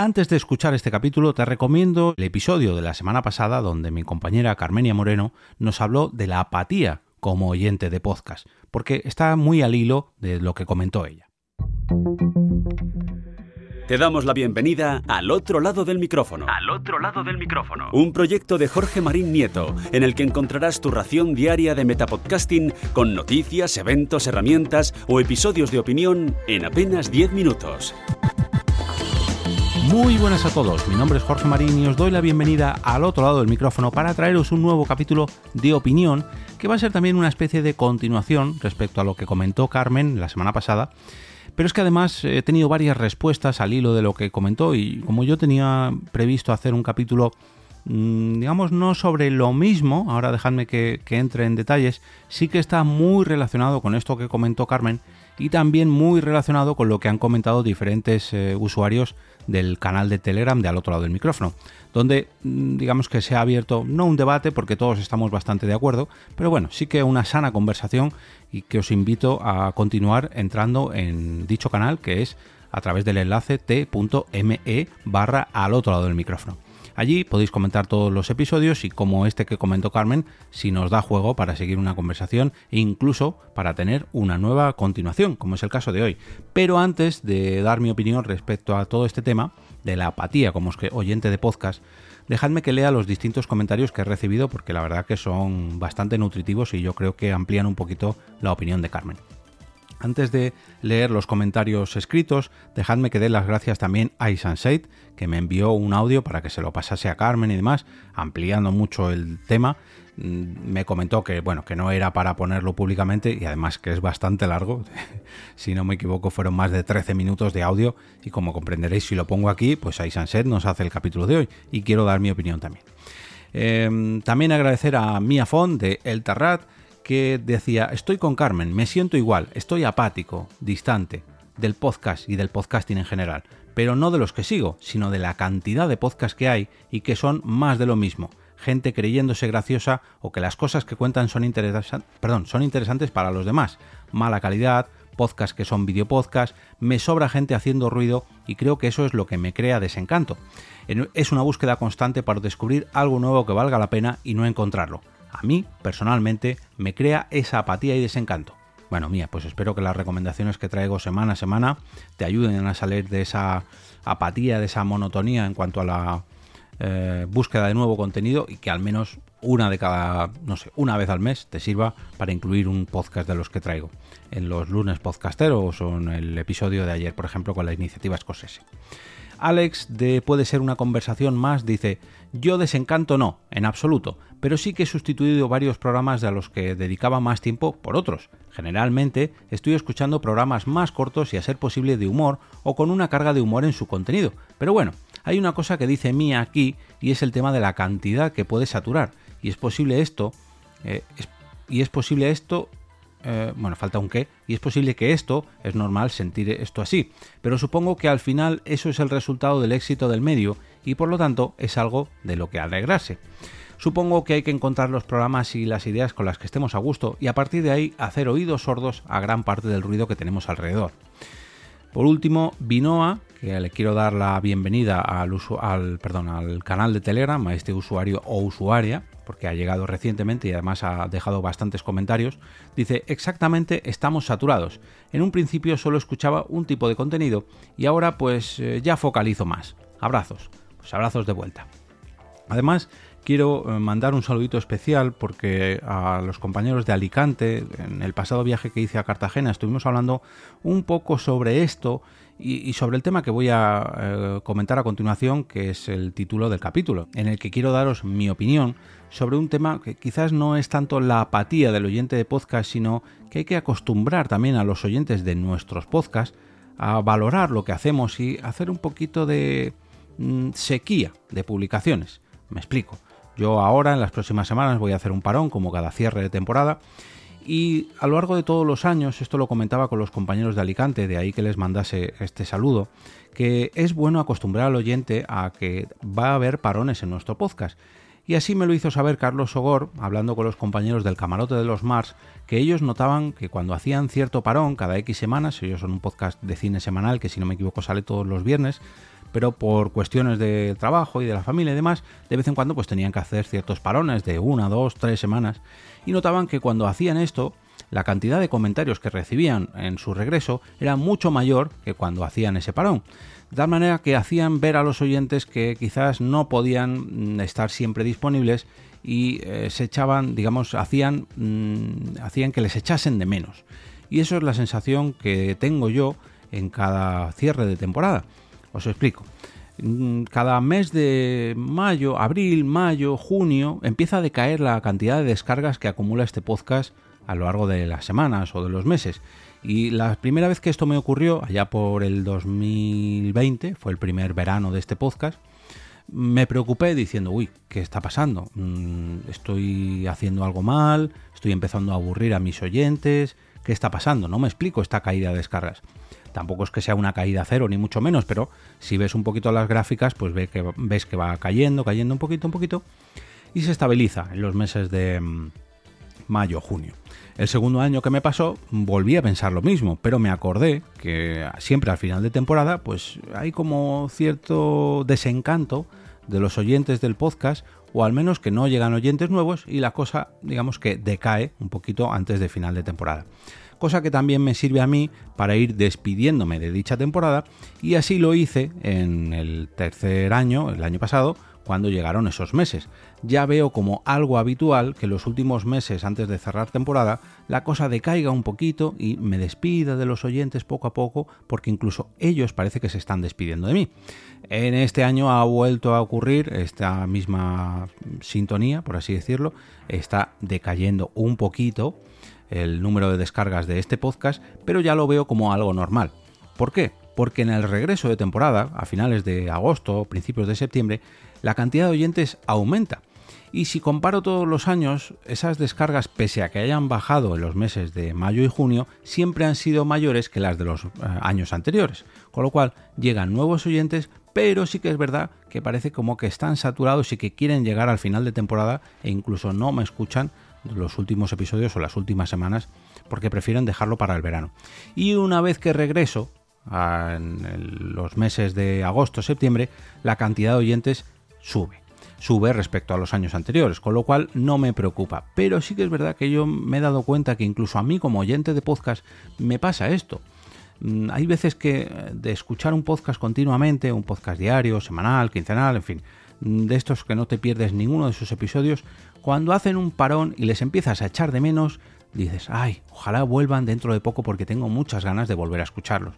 Antes de escuchar este capítulo, te recomiendo el episodio de la semana pasada donde mi compañera Carmenia Moreno nos habló de la apatía como oyente de podcast, porque está muy al hilo de lo que comentó ella. Te damos la bienvenida al otro lado del micrófono. Al otro lado del micrófono. Un proyecto de Jorge Marín Nieto, en el que encontrarás tu ración diaria de metapodcasting con noticias, eventos, herramientas o episodios de opinión en apenas 10 minutos. Muy buenas a todos, mi nombre es Jorge Marín y os doy la bienvenida al otro lado del micrófono para traeros un nuevo capítulo de opinión que va a ser también una especie de continuación respecto a lo que comentó Carmen la semana pasada. Pero es que además he tenido varias respuestas al hilo de lo que comentó y como yo tenía previsto hacer un capítulo mm, digamos, no sobre lo mismo, ahora dejadme que, entre en detalles, sí que está muy relacionado con esto que comentó Carmen y también muy relacionado con lo que han comentado diferentes eh, usuarios del canal de Telegram de al otro lado del micrófono, donde mm, digamos que se ha abierto no un debate porque todos estamos bastante de acuerdo, pero bueno, sí que una sana conversación y que os invito a continuar entrando en dicho canal que es a través del enlace t.me barra al otro lado del micrófono. Allí podéis comentar todos los episodios y como este que comentó Carmen, si nos da juego para seguir una conversación e incluso para tener una nueva continuación, como es el caso de hoy. Pero antes de dar mi opinión respecto a todo este tema, de la apatía como oyente de podcast, dejadme que lea los distintos comentarios que he recibido porque la verdad que son bastante nutritivos y yo creo que amplían un poquito la opinión de Carmen. Antes de leer los comentarios escritos, dejadme que dé las gracias también a Isanseit, que me envió un audio para que se lo pasase a Carmen y demás, ampliando mucho el tema. Mm, me comentó que bueno, que no era para ponerlo públicamente y además que es bastante largo. si no me equivoco, fueron más de 13 minutos de audio y como comprenderéis, si lo pongo aquí, pues Isanseit nos hace el capítulo de hoy y quiero dar mi opinión también. Em, también agradecer a Mia Font de El Tarrat que decía, estoy con Carmen, me siento igual, estoy apático, distante del podcast y del podcasting en general, pero no de los que sigo, sino de la cantidad de podcasts que hay y que son más de lo mismo. Gente creyéndose graciosa o que las cosas que cuentan son, perdón, son interesantes para los demás. Mala calidad, podcasts que son videopodcasts, me sobra gente haciendo ruido y creo que eso es lo que me crea desencanto. Es una búsqueda constante para descubrir algo nuevo que valga la pena y no encontrarlo a mí, personalmente, me crea esa apatía y desencanto. Bueno, mía, pues espero que las recomendaciones que traigo semana a semana te ayuden a salir de esa apatía, de esa monotonía en cuanto a la eh, búsqueda de nuevo contenido y que al menos una de cada, no sé, una vez al mes te sirva para incluir un podcast de los que traigo. En los lunes podcasteros o en el episodio de ayer, por ejemplo, con la iniciativa Scorsese. Alex de Puede ser una conversación más dice, yo desencanto no, en absoluto, pero sí que he sustituido varios programas a los que dedicaba más tiempo por otros. Generalmente estoy escuchando programas más cortos y a ser posible de humor o con una carga de humor en su contenido. Pero bueno, hay una cosa que dice Mía aquí y es el tema de la cantidad que puede saturar. Y es posible esto, eh, y es posible esto eh, bueno, falta un qué, y es posible que esto, es normal sentir esto así, pero supongo que al final eso es el resultado del éxito del medio y por lo tanto es algo de lo que alegrarse. Supongo que hay que encontrar los programas y las ideas con las que estemos a gusto y a partir de ahí hacer oídos sordos a gran parte del ruido que tenemos alrededor. Por último, Vinoa, que le quiero dar la bienvenida al, al, perdón, al canal de Telegram, a este usuario o usuaria, porque ha llegado recientemente y además ha dejado bastantes comentarios, dice exactamente estamos saturados. En un principio solo escuchaba un tipo de contenido y ahora pues eh, ya focalizo más. Abrazos, pues abrazos de vuelta. Además, quiero eh, mandar un saludito especial porque a los compañeros de Alicante, en el pasado viaje que hice a Cartagena, estuvimos hablando un poco sobre esto y, sobre el tema que voy a eh, comentar a continuación, que es el título del capítulo, en el que quiero daros mi opinión sobre un tema que quizás no es tanto la apatía del oyente de podcast, sino que hay que acostumbrar también a los oyentes de nuestros podcasts a valorar lo que hacemos y hacer un poquito de mm, sequía de publicaciones. Me explico. Yo ahora, en las próximas semanas, voy a hacer un parón como cada cierre de temporada. Y a lo largo de todos los años, esto lo comentaba con los compañeros de Alicante, de ahí que les mandase este saludo, que es bueno acostumbrar al oyente a que va a haber parones en nuestro podcast. Y así me lo hizo saber Carlos Sogor, hablando con los compañeros del camarote de los Mars, que ellos notaban que cuando hacían cierto parón cada X semanas, ellos son un podcast de cine semanal que si no me equivoco sale todos los viernes, pero por cuestiones de trabajo y de la familia y demás, de vez en cuando pues tenían que hacer ciertos parones de una, dos, tres semanas y notaban que cuando hacían esto, la cantidad de comentarios que recibían en su regreso era mucho mayor que cuando hacían ese parón. De tal manera que hacían ver a los oyentes que quizás no podían mm, estar siempre disponibles y eh, se echaban, digamos, hacían, mm, hacían que les echasen de menos. Y eso es la sensación que tengo yo en cada cierre de temporada. Os explico. Mm, cada mes de mayo, abril, mayo, junio, empieza a decaer la cantidad de descargas que acumula este podcast a lo largo de las semanas o de los meses. Y la primera vez que esto me ocurrió, allá por el 2020, fue el primer verano de este podcast, me preocupé diciendo, uy, ¿qué está pasando? Mm, ¿Estoy haciendo algo mal? ¿Estoy empezando a aburrir a mis oyentes? ¿Qué está pasando? No me explico esta caída de descargas. Tampoco es que sea una caída cero, ni mucho menos, pero si ves un poquito las gráficas, pues ves que, va cayendo, cayendo un poquito, un poquito, y se estabiliza en los meses de mm, mayo, junio. El segundo año que me pasó, volví a pensar lo mismo, pero me acordé que siempre al final de temporada, pues hay como cierto desencanto de los oyentes del podcast, o al menos que no llegan oyentes nuevos y la cosa, digamos que decae un poquito antes de final de temporada cosa que también me sirve a mí para ir despidiéndome de dicha temporada y así lo hice en el tercer año, el año pasado, cuando llegaron esos meses. Ya veo como algo habitual que los últimos meses antes de cerrar temporada la cosa decaiga un poquito y me despida de los oyentes poco a poco porque incluso ellos parece que se están despidiendo de mí. En este año ha vuelto a ocurrir esta misma sintonía, por así decirlo, está decayendo un poquito el número de descargas de este podcast, pero ya lo veo como algo normal. ¿Por qué? Porque en el regreso de temporada, a finales de agosto o principios de septiembre, la cantidad de oyentes aumenta. Y si comparo todos los años, esas descargas, pese a que hayan bajado en los meses de mayo y junio, siempre han sido mayores que las de los eh, años anteriores. Con lo cual llegan nuevos oyentes, pero sí que es verdad que parece como que están saturados y que quieren llegar al final de temporada e incluso no me escuchan los últimos episodios o las últimas semanas porque prefieren dejarlo para el verano. Y una vez que regreso, en los meses de agosto, septiembre, la cantidad de oyentes sube. Sube respecto a los años anteriores, con lo cual no me preocupa. Pero sí que es verdad que yo me he dado cuenta que incluso a mí como oyente de podcast me pasa esto. Mm, hay veces que eh, de escuchar un podcast continuamente, un podcast diario, semanal, quincenal, en fin, de estos que no te pierdes ninguno de sus episodios, cuando hacen un parón y les empiezas a echar de menos, dices, ay, ojalá vuelvan dentro de poco porque tengo muchas ganas de volver a escucharlos.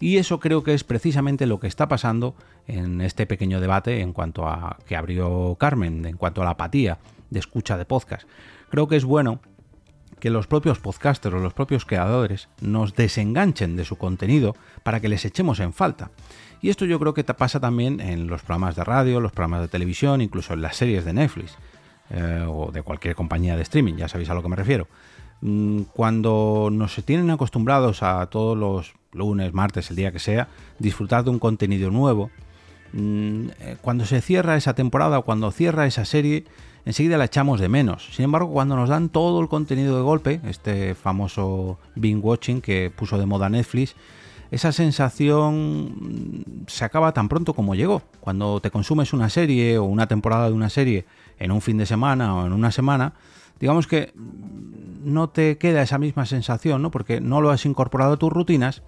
Y eso creo que es precisamente lo que está pasando en este pequeño debate en cuanto a que abrió Carmen, en cuanto a la apatía de escucha de podcast. Creo que es bueno que los propios podcasters o los propios creadores nos desenganchen de su contenido para que les echemos en falta. Y esto yo creo que pasa también en los programas de radio, los programas de televisión, incluso en las series de Netflix eh, o de cualquier compañía de streaming, ya sabéis a lo que me refiero. Mm, cuando nos tienen acostumbrados a todos los lunes, martes, el día que sea, disfrutar de un contenido nuevo, cuando se cierra esa temporada o cuando cierra esa serie, enseguida la echamos de menos. Sin embargo, cuando nos dan todo el contenido de golpe, este famoso binge watching que puso de moda Netflix, esa sensación mm, se acaba tan pronto como llegó. Cuando te consumes una serie o una temporada de una serie en un fin de semana o en una semana, digamos que no te queda esa misma sensación, ¿no? Porque no lo has incorporado a tus rutinas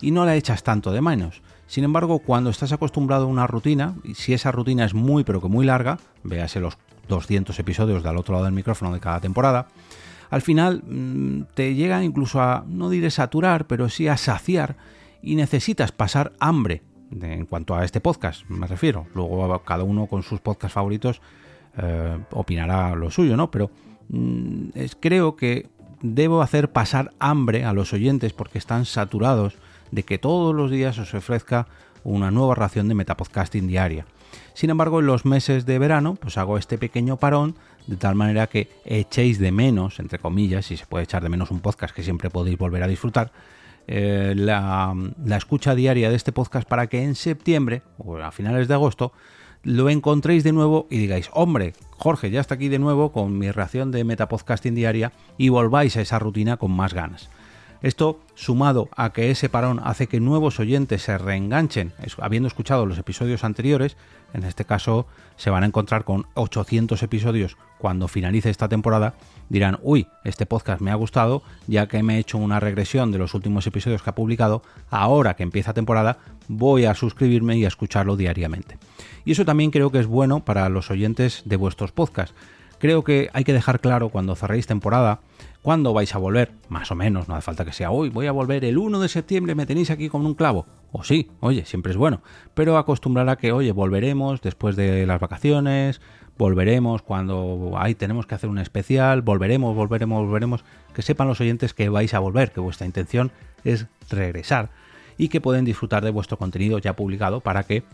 y no la echas tanto de menos. Sin embargo, cuando estás acostumbrado a una rutina, y si esa rutina es muy pero que muy larga, véase los 200 episodios del otro lado del micrófono de cada temporada, al final mm, te llega incluso a, no diré saturar, pero sí a saciar y necesitas pasar hambre en cuanto a este podcast, me refiero. Luego cada uno con sus podcasts favoritos eh, opinará lo suyo, ¿no? Pero Mm, creo que debo hacer pasar hambre a los oyentes porque están saturados de que todos los días os ofrezca una nueva ración de metapodcasting diaria. Sin embargo, en los meses de verano, pues hago este pequeño parón de tal manera que echéis de menos, entre comillas, si se puede echar de menos un podcast que siempre podéis volver a disfrutar, eh, la, la escucha diaria de este podcast para que en septiembre o a finales de agosto lo encontréis de nuevo y digáis, hombre, Jorge ya está aquí de nuevo con mi reacción de Metapodcasting diaria y volváis a esa rutina con más ganas. Esto, sumado a que ese parón hace que nuevos oyentes se reenganchen, habiendo escuchado los episodios anteriores, en este caso se van a encontrar con 800 episodios cuando finalice esta temporada, dirán, uy, este podcast me ha gustado, ya que me he hecho una regresión de los últimos episodios que ha publicado, ahora que empieza temporada voy a suscribirme y a escucharlo diariamente. Y eso también creo que es bueno para los oyentes de vuestros podcasts. Creo que hay que dejar claro cuando cerréis temporada cuándo vais a volver, más o menos, no hace falta que sea hoy, voy a volver el 1 de septiembre, me tenéis aquí con un clavo. O sí, oye, siempre es bueno, pero acostumbrar a que, oye, volveremos después de las vacaciones, volveremos cuando ahí tenemos que hacer un especial, volveremos, volveremos, volveremos, que sepan los oyentes que vais a volver, que vuestra intención es regresar y que pueden disfrutar de vuestro contenido ya publicado para que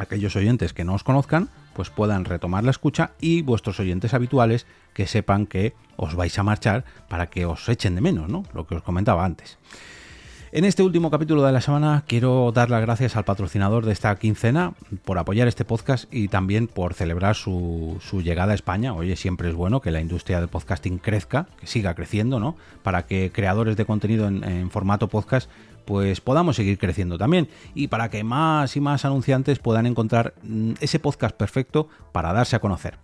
aquellos oyentes que no os conozcan pues puedan retomar la escucha y vuestros oyentes habituales que sepan que os vais a marchar para que os echen de menos, ¿no? Lo que os comentaba antes. En este último capítulo de la semana quiero dar las gracias al patrocinador de esta quincena por apoyar este podcast y también por celebrar su, llegada a España. Oye, siempre es bueno que la industria del podcasting crezca, que siga creciendo, ¿no? Para que creadores de contenido en formato podcast pues podamos seguir creciendo también y para que más y más anunciantes puedan encontrar mm, ese podcast perfecto para darse a conocer.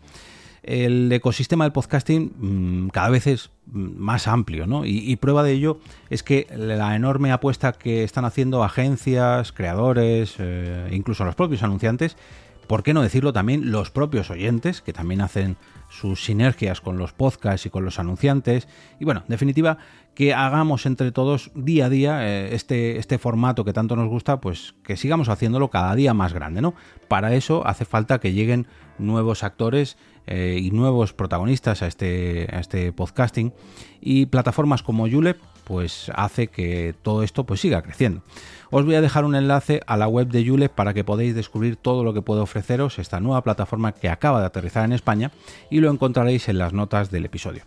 El ecosistema del podcasting mm, cada vez es mm, más amplio, ¿no? Y, prueba de ello es que la enorme apuesta que están haciendo agencias, creadores, eh, incluso los propios anunciantes, ¿por qué no decirlo también los propios oyentes, que también hacen sus sinergias con los podcasts y con los anunciantes? Y bueno, en definitiva, que hagamos entre todos día a día eh, este, este formato que tanto nos gusta, pues que sigamos haciéndolo cada día más grande, ¿no? Para eso hace falta que lleguen nuevos actores eh, y nuevos protagonistas a este, a este podcasting y plataformas como Julep pues hace que todo esto pues siga creciendo. Os voy a dejar un enlace a la web de Yule para que podáis descubrir todo lo que puede ofreceros esta nueva plataforma que acaba de aterrizar en España y lo encontraréis en las notas del episodio.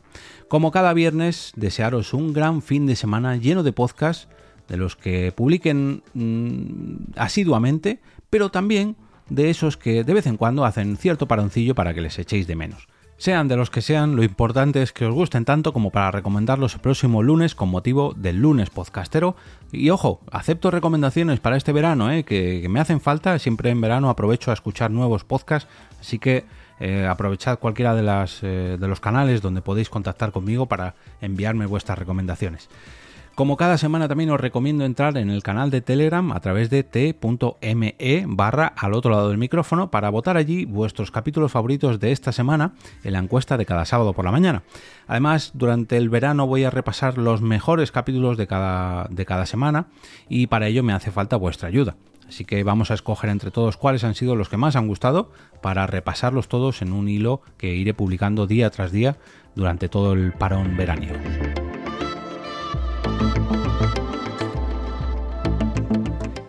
Como cada viernes, desearos un gran fin de semana lleno de podcasts de los que publiquen mm, asiduamente, pero también de esos que de vez en cuando hacen cierto paroncillo para que les echéis de menos. Sean de los que sean, lo importante es que os gusten tanto como para recomendarlos el próximo lunes con motivo del lunes podcastero. Y ojo, acepto recomendaciones para este verano, ¿eh? que, me hacen falta. Siempre en verano aprovecho a escuchar nuevos podcasts, así que eh, aprovechad cualquiera eh, de los canales donde podéis contactar conmigo para enviarme vuestras recomendaciones. Como cada semana también os recomiendo entrar en el canal de Telegram a través de t.me barra al otro lado del micrófono para votar allí vuestros capítulos favoritos de esta semana en la encuesta de cada sábado por la mañana. Además, durante el verano voy a repasar los mejores capítulos de cada, de cada semana y para ello me hace falta vuestra ayuda. Así que vamos a escoger entre todos cuáles han sido los que más han gustado para repasarlos todos en un hilo que iré publicando día tras día durante todo el parón veraniego.